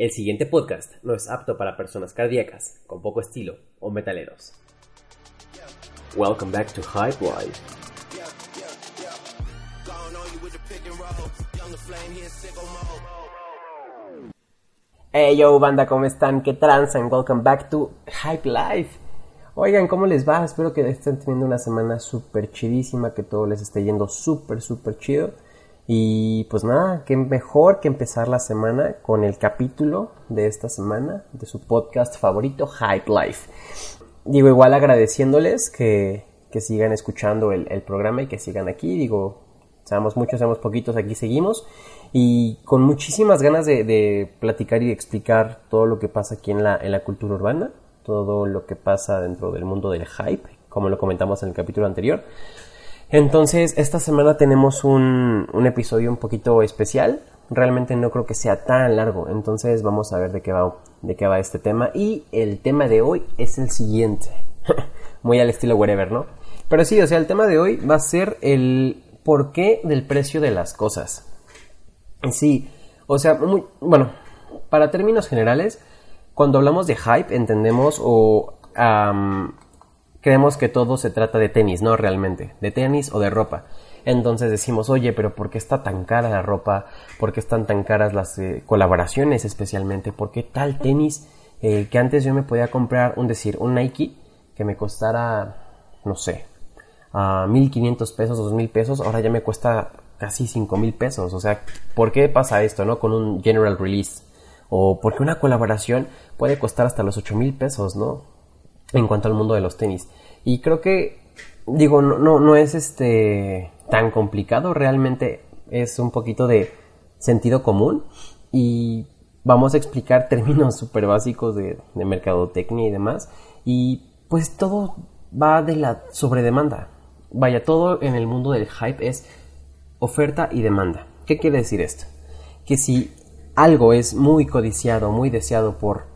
El siguiente podcast no es apto para personas cardíacas, con poco estilo o metaleros. Welcome back to Hype Life. Hey yo banda, ¿cómo están? ¿Qué transan? Welcome back to Hype Life. Oigan, ¿cómo les va? Espero que estén teniendo una semana súper chidísima, que todo les esté yendo súper, súper chido. Y pues nada, qué mejor que empezar la semana con el capítulo de esta semana de su podcast favorito, Hype Life. Digo, igual agradeciéndoles que, que sigan escuchando el, el, programa y que sigan aquí. Digo, seamos muchos, seamos poquitos, aquí seguimos. Y con muchísimas ganas de, de platicar y explicar todo lo que pasa aquí en la, en la cultura urbana, todo lo que pasa dentro del mundo del hype, como lo comentamos en el capítulo anterior. Entonces, esta semana tenemos un, un, episodio un poquito especial. Realmente no creo que sea tan largo. Entonces, vamos a ver de qué va, de qué va este tema. Y el tema de hoy es el siguiente. Muy al estilo whatever, ¿no? Pero sí, o sea, el tema de hoy va a ser el porqué del precio de las cosas. Sí, o sea, muy, bueno, para términos generales, cuando hablamos de hype entendemos o creemos que todo se trata de tenis, no realmente, de tenis o de ropa. Entonces decimos, oye, pero ¿por qué está tan cara la ropa? ¿Por qué están tan caras las eh, colaboraciones especialmente? ¿Por qué tal tenis eh, que antes yo me podía comprar, un decir, un Nike que me costara, no sé, a 1500 pesos, 2000 pesos, ahora ya me cuesta casi 5000 pesos? O sea, ¿por qué pasa esto, no? Con un general release. O porque una colaboración puede costar hasta los 8000 pesos, ¿no? En cuanto al mundo de los tenis. Y creo que, digo, no, no, no es este tan complicado, realmente es un poquito de sentido común y vamos a explicar términos súper básicos de, de mercadotecnia y demás. Y pues todo va de la sobredemanda. Vaya, todo en el mundo del hype es oferta y demanda. ¿Qué quiere decir esto? Que si algo es muy codiciado, muy deseado por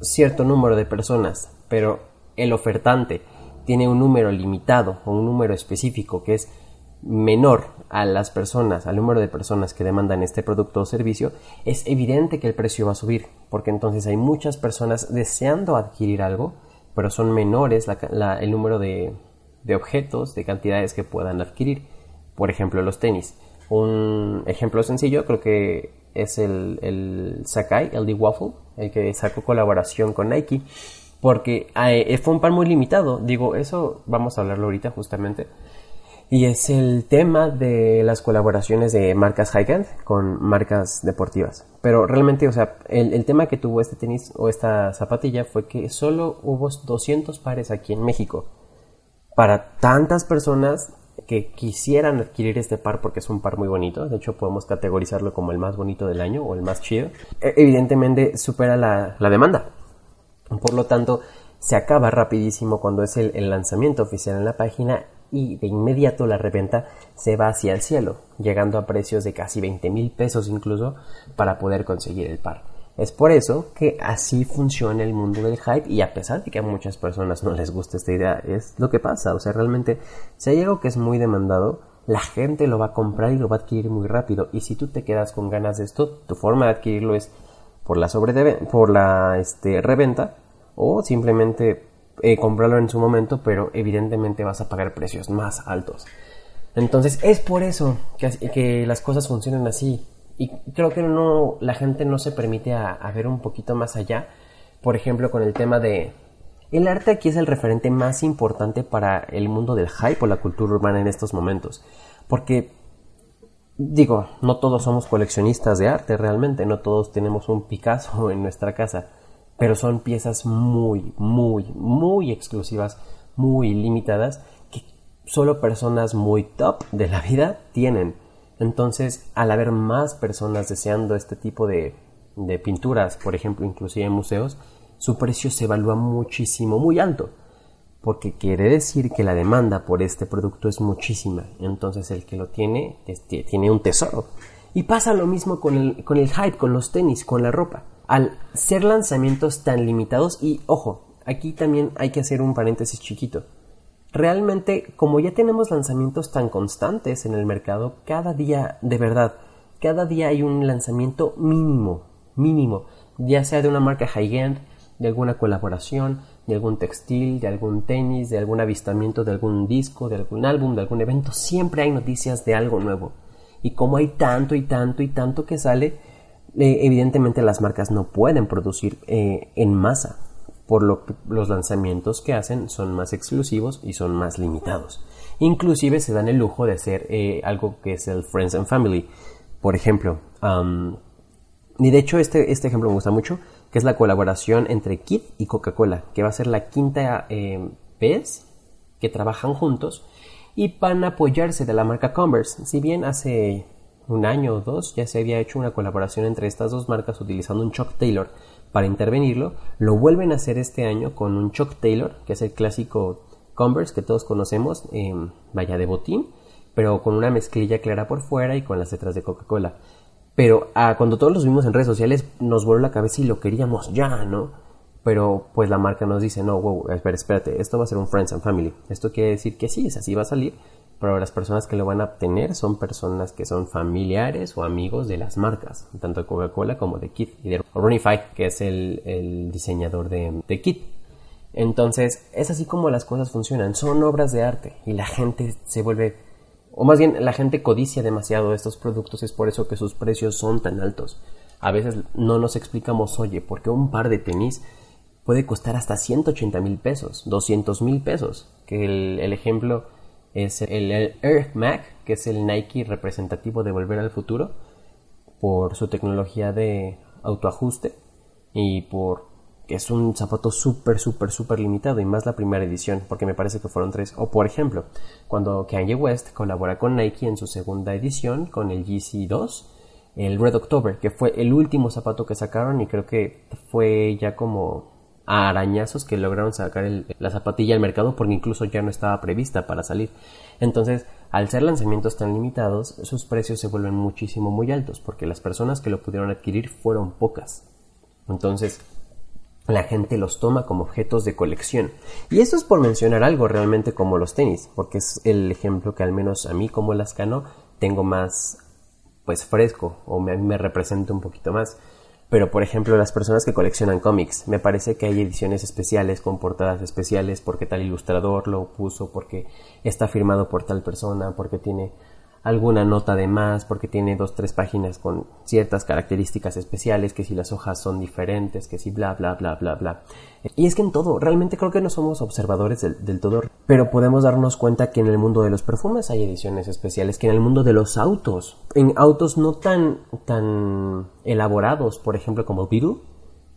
cierto número de personas, pero el ofertante tiene un número limitado o un número específico que es menor a las personas, al número de personas que demandan este producto o servicio, es evidente que el precio va a subir, porque entonces hay muchas personas deseando adquirir algo, pero son menores el número de, objetos, de cantidades que puedan adquirir. Por ejemplo, los tenis. Un ejemplo sencillo creo que es el, el Sakai, el de Waffle, el que sacó colaboración con Nike porque eh, fue un par muy limitado. Digo, eso vamos a hablarlo ahorita justamente. Y es el tema de las colaboraciones de marcas high-end con marcas deportivas. Pero realmente, o sea, el, el, tema que tuvo este tenis o esta zapatilla fue que solo hubo 200 pares aquí en México. Para tantas personas que quisieran adquirir este par porque es un par muy bonito, de hecho podemos categorizarlo como el más bonito del año o el más chido, e, evidentemente supera la, la demanda. Por lo tanto, se acaba rapidísimo cuando es el, lanzamiento oficial en la página y de inmediato la reventa se va hacia el cielo, llegando a precios de casi 20 mil pesos incluso para poder conseguir el par. Es por eso que así funciona el mundo del hype y a pesar de que a muchas personas no les gusta esta idea, es lo que pasa. O sea, realmente si hay algo que es muy demandado, la gente lo va a comprar y lo va a adquirir muy rápido. Y si tú te quedas con ganas de esto, tu forma de adquirirlo es por la, sobre por la este, reventa o simplemente eh, comprarlo en su momento, pero evidentemente vas a pagar precios más altos. Entonces es por eso que, las cosas funcionan así. Y creo que no, la gente no se permite a, ver un poquito más allá. Por ejemplo, con el tema de... El arte aquí es el referente más importante para el mundo del hype o la cultura urbana en estos momentos. Porque, digo, no todos somos coleccionistas de arte realmente, no todos tenemos un Picasso en nuestra casa pero son piezas muy, muy, muy exclusivas, muy limitadas, que solo personas muy top de la vida tienen. Entonces, al haber más personas deseando este tipo de, pinturas, por ejemplo, inclusive en museos, su precio se evalúa muchísimo, muy alto, porque quiere decir que la demanda por este producto es muchísima. Entonces, el que lo tiene, este, tiene un tesoro. Y pasa lo mismo con el hype, con los tenis, con la ropa al ser lanzamientos tan limitados y ojo, aquí también hay que hacer un paréntesis chiquito. Realmente, como ya tenemos lanzamientos tan constantes en el mercado, cada día, de verdad, cada día hay un lanzamiento mínimo, mínimo, ya sea de una marca high-end, de alguna colaboración, de algún textil, de algún tenis, de algún avistamiento, de algún disco, de algún álbum, de algún evento, siempre hay noticias de algo nuevo. Y como hay tanto y tanto y tanto que sale, eh, evidentemente las marcas no pueden producir eh, en masa, por lo que los lanzamientos que hacen son más exclusivos y son más limitados. Inclusive se dan el lujo de hacer eh, algo que es el Friends and Family. Por ejemplo, y de hecho este, este ejemplo me gusta mucho, que es la colaboración entre Kit y Coca-Cola, que va a ser la quinta eh, vez que trabajan juntos y van a apoyarse de la marca Converse. Si bien hace un año o dos ya se había hecho una colaboración entre estas dos marcas utilizando un Chuck Taylor para intervenirlo, lo vuelven a hacer este año con un Chuck Taylor, que es el clásico Converse que todos conocemos, em, vaya de botín, pero con una mezclilla clara por fuera y con las letras de Coca-Cola. Pero ah, cuando todos los vimos en redes sociales nos voló la cabeza y lo queríamos ya, ¿no? Pero pues la marca nos dice, no, wow, espera, espérate, esto va a ser un Friends and Family. Esto quiere decir que sí, es así va a salir, pero las personas que lo van a obtener son personas que son familiares o amigos de las marcas, tanto de Coca-Cola como de Kit y de Runify, que es el, diseñador de, de Kit. Entonces, es así como las cosas funcionan, son obras de arte y la gente se vuelve o más bien la gente codicia demasiado estos productos, es por eso que sus precios son tan altos. A veces no nos explicamos, oye, ¿por qué un par de tenis puede costar hasta 180 mil pesos, 200 mil pesos? Que el, ejemplo es el, Earth Mac, que es el Nike representativo de Volver al Futuro, por su tecnología de autoajuste y por que es un zapato súper, súper, súper limitado y más la primera edición, porque me parece que fueron tres. O por ejemplo, cuando Kanye West colabora con Nike en su segunda edición con el GC 2, el Red October, que fue el último zapato que sacaron y creo que fue ya como arañazos que lograron sacar la zapatilla al mercado porque incluso ya no estaba prevista para salir. Entonces, al ser lanzamientos tan limitados, sus precios se vuelven muchísimo muy altos porque las personas que lo pudieron adquirir fueron pocas. Entonces, la gente los toma como objetos de colección. Y eso es por mencionar algo realmente como los tenis, porque es el ejemplo que al menos a mí como lascano tengo más pues fresco o me, me representa un poquito más. Pero por ejemplo las personas que coleccionan cómics, me parece que hay ediciones especiales con portadas especiales porque tal ilustrador lo puso, porque está firmado por tal persona, porque tiene alguna nota de más porque tiene dos tres páginas con ciertas características especiales que si las hojas son diferentes que si bla bla bla bla bla. Y es que en todo realmente creo que no somos observadores del, todo pero podemos darnos cuenta que en el mundo de los perfumes hay ediciones especiales que en el mundo de los autos en autos no tan tan elaborados por ejemplo como Beetle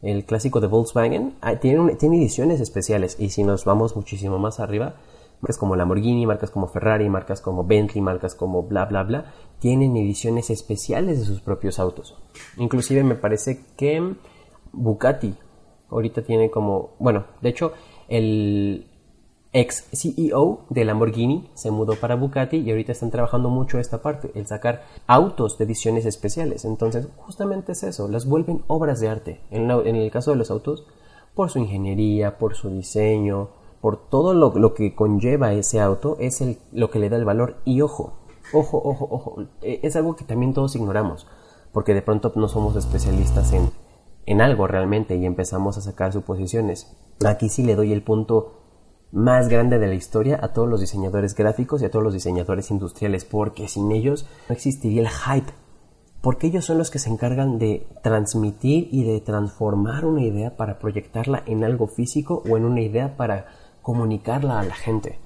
el clásico de Volkswagen tiene, tiene ediciones especiales y si nos vamos muchísimo más arriba marcas como Lamborghini, marcas como Ferrari, marcas como Bentley, marcas como bla bla bla, tienen ediciones especiales de sus propios autos. Inclusive me parece que Bugatti ahorita tiene como, bueno, de hecho el ex CEO de Lamborghini se mudó para Bugatti y ahorita están trabajando mucho esta parte, el sacar autos de ediciones especiales. Entonces, justamente es eso, las vuelven obras de arte. En el caso de los autos, por su ingeniería, por su diseño, por todo lo, que conlleva ese auto, es el, lo que le da el valor. Y ojo, ojo, ojo, ojo, e, es algo que también todos ignoramos, porque de pronto no somos especialistas en, en algo realmente y empezamos a sacar suposiciones. Aquí sí le doy el punto más grande de la historia a todos los diseñadores gráficos y a todos los diseñadores industriales, porque sin ellos no existiría el hype. Porque ellos son los que se encargan de transmitir y de transformar una idea para proyectarla en algo físico o en una idea para comunicarla a la gente.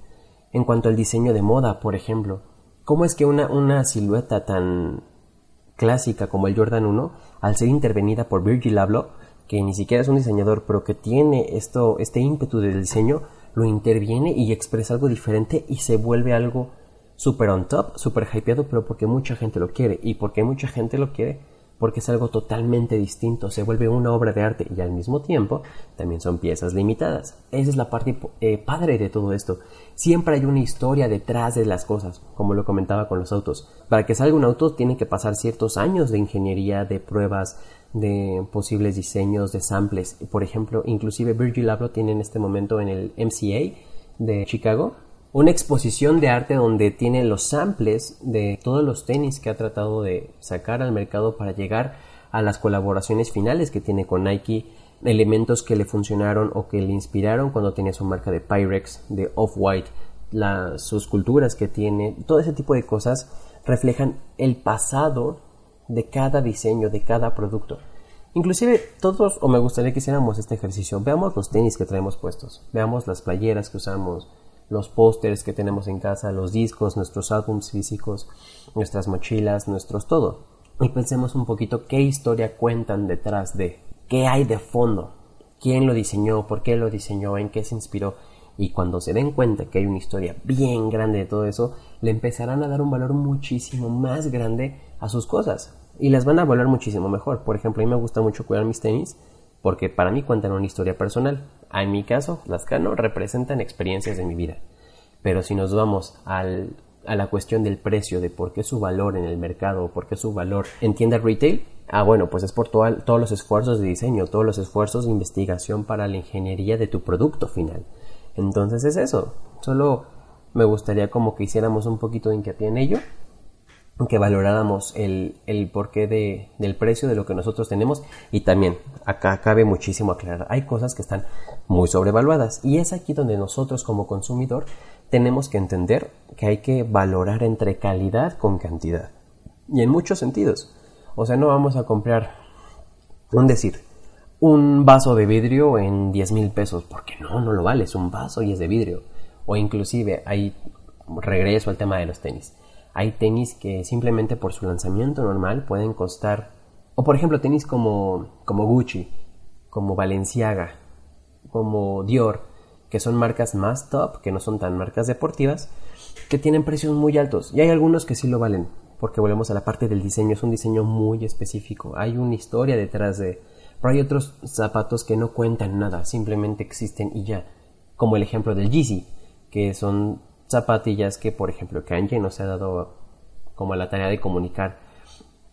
En cuanto al diseño de moda, por ejemplo, ¿cómo es que una, una silueta tan clásica como el Jordan 1, al ser intervenida por Virgil Abloh, que ni siquiera es un diseñador, pero que tiene esto, este ímpetu del diseño, lo interviene y expresa algo diferente y se vuelve algo super on top, super hypeado, pero porque mucha gente lo quiere. Y porque mucha gente lo quiere, porque es algo totalmente distinto, se vuelve una obra de arte y al mismo tiempo también son piezas limitadas. Esa es la parte eh, padre de todo esto. Siempre hay una historia detrás de las cosas, como lo comentaba con los autos. Para que salga un auto tiene que pasar ciertos años de ingeniería, de pruebas, de posibles diseños, de samples. Por ejemplo, inclusive Virgil Abloh tiene en este momento en el MCA de Chicago una exposición de arte donde tiene los samples de todos los tenis que ha tratado de sacar al mercado para llegar a las colaboraciones finales que tiene con Nike, elementos que le funcionaron o que le inspiraron cuando tenía su marca de Pyrex, de Off-White, sus culturas que tiene, todo ese tipo de cosas reflejan el pasado de cada diseño, de cada producto. Inclusive todos, o me gustaría que hiciéramos este ejercicio, veamos los tenis que traemos puestos, veamos las playeras que usamos, los pósters que tenemos en casa, los discos, nuestros álbumes físicos, nuestras mochilas, nuestros todo. Y pensemos un poquito qué historia cuentan detrás de, qué hay de fondo, quién lo diseñó, por qué lo diseñó, en qué se inspiró. Y cuando se den cuenta que hay una historia bien grande de todo eso, le empezarán a dar un valor muchísimo más grande a sus cosas. Y las van a valorar muchísimo mejor. Por ejemplo, a mí me gusta mucho cuidar mis tenis porque para mí cuentan una historia personal. En mi caso, las Cano representan experiencias de mi vida. Pero si nos vamos a la cuestión del precio, de por qué su valor en el mercado, o por qué su valor en tienda retail, ah, bueno, pues es por todos los esfuerzos de diseño, todos los esfuerzos de investigación para la ingeniería de tu producto final. Entonces es eso. Solo me gustaría como que hiciéramos un poquito de hincapié en ello que valoráramos el, el porqué de, del precio de lo que nosotros tenemos. Y también acá cabe muchísimo aclarar hay cosas que están muy sobrevaluadas. Y es aquí donde nosotros como consumidor tenemos que entender que hay que valorar entre calidad con cantidad. Y en muchos sentidos. O sea no vamos a comprar un decir un vaso de vidrio en 10 mil pesos porque no no lo vale es un vaso y es de vidrio. O inclusive hay regreso al tema de los tenis hay tenis que simplemente por su lanzamiento normal pueden costar, o por ejemplo tenis como, como Gucci, como Balenciaga, como Dior, que son marcas más top, que no son tan marcas deportivas, que tienen precios muy altos. Y hay algunos que sí lo valen, porque volvemos a la parte del diseño, es un diseño muy específico, hay una historia detrás de... Pero hay otros zapatos que no cuentan nada, simplemente existen y ya, como el ejemplo del Yeezy, que son zapatillas que, por ejemplo, Kanye no se ha dado como la tarea de comunicar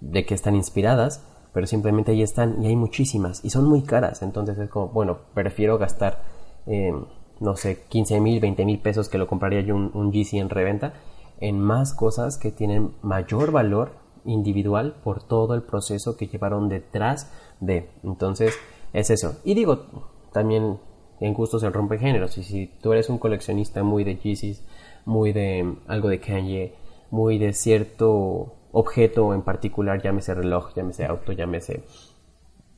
de que están inspiradas, pero simplemente ahí están y hay muchísimas y son muy caras. Entonces es como, bueno, prefiero gastar, eh, no sé, 15 mil, 20 mil pesos que lo compraría yo un, un GC en reventa en más cosas que tienen mayor valor individual por todo el proceso que llevaron detrás de. Entonces es eso. Y digo, también en gustos se rompe géneros. Y si tú eres un coleccionista muy de Yeezys, muy de algo de Kanye, muy de cierto objeto en particular, llámese reloj, llámese auto, llámese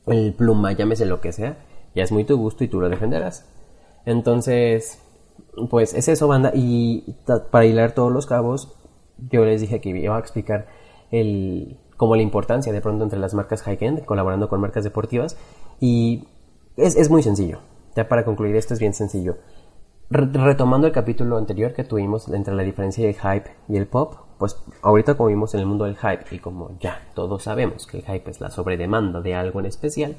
el pluma, llámese lo que sea, ya es muy tu gusto y tú lo defenderás. Entonces, pues es eso, banda. Y para hilar todos los cabos, yo les dije que iba a explicar el, como la importancia de pronto entre las marcas high-end, colaborando con marcas deportivas. Y es, es muy sencillo. Ya para concluir, esto es bien sencillo retomando el capítulo anterior que tuvimos entre la diferencia del hype y el pop, pues ahorita como vimos en el mundo del hype y como ya todos sabemos que el hype es la sobredemanda de algo en especial,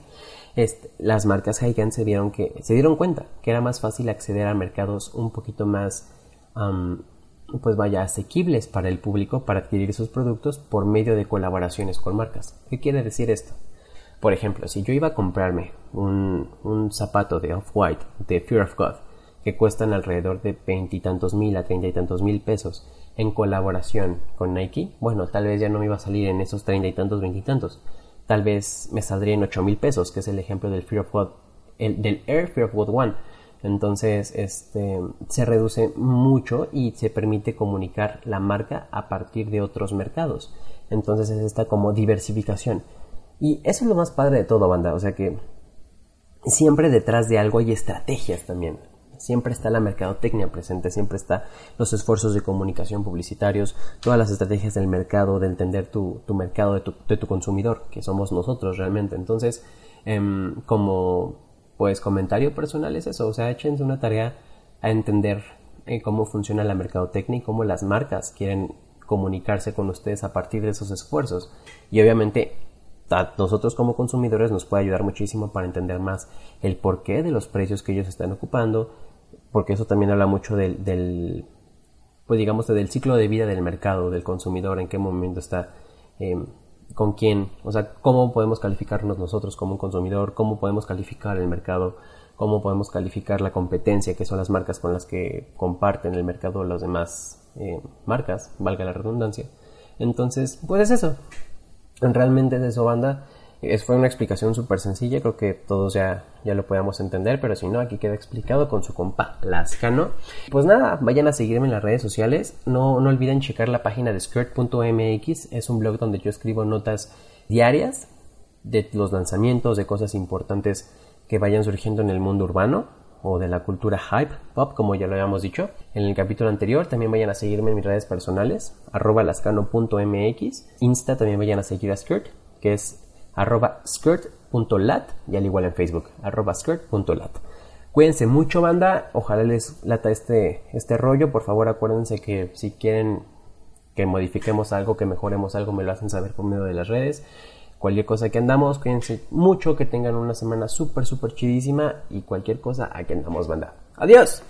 este, las marcas high-end se dieron que se dieron cuenta que era más fácil acceder a mercados un poquito más pues vaya asequibles para el público para adquirir sus productos por medio de colaboraciones con marcas. ¿Qué quiere decir esto? Por ejemplo, si yo iba a comprarme un, un zapato de Off-White de Fear of God que cuestan alrededor de veintitantos mil a treinta y tantos mil pesos en colaboración con Nike, bueno, tal vez ya no me iba a salir en esos treinta y tantos, veintitantos. Tal vez me saldría en ocho mil pesos, que es el ejemplo del Fear of del Air Fear of God One. Entonces, este, se reduce mucho y se permite comunicar la marca a partir de otros mercados. Entonces es esta como diversificación. Y eso es lo más padre de todo, banda. O sea que siempre detrás de algo hay estrategias también. Siempre está la mercadotecnia presente, siempre está los esfuerzos de comunicación publicitarios, todas las estrategias del mercado, de entender tu, mercado, de tu, consumidor, que somos nosotros realmente. Entonces, em, como pues comentario personal es eso, o sea, échense una tarea a entender eh, cómo funciona la mercadotecnia y cómo las marcas quieren comunicarse con ustedes a partir de esos esfuerzos. Y obviamente a nosotros como consumidores nos puede ayudar muchísimo para entender más el porqué de los precios que ellos están ocupando, porque eso también habla mucho del, pues digamos, del ciclo de vida del mercado, del consumidor, en qué momento está, em, con quién, o sea, cómo podemos calificarnos nosotros como un consumidor, cómo podemos calificar el mercado, cómo podemos calificar la competencia, que son las marcas con las que comparten el mercado las demás em, marcas, valga la redundancia. Entonces, pues es eso. Realmente es eso, banda. Es, fue una explicación súper sencilla, creo que todos ya, ya lo podemos entender, pero si no, aquí queda explicado con su compa Lascano. Pues nada, vayan a seguirme en las redes sociales. No, no olviden checar la página de skirt.mx, es un blog donde yo escribo notas diarias de los lanzamientos, de cosas importantes que vayan surgiendo en el mundo urbano o de la cultura hype pop, como ya lo habíamos dicho en el capítulo anterior. También vayan a seguirme en mis redes personales, arroba lascano.mx. Insta también vayan a seguir a Skirt, que es arroba skirt.lat y al igual en Facebook, arroba skirt.lat. Cuídense mucho, banda. Ojalá les lata este, este rollo. Por favor, acuérdense que si quieren que modifiquemos algo, que mejoremos algo, me lo hacen saber por medio de las redes. Cualquier cosa que andamos, cuídense mucho, que tengan una semana súper, súper chidísima y cualquier cosa, aquí andamos, banda. Adiós.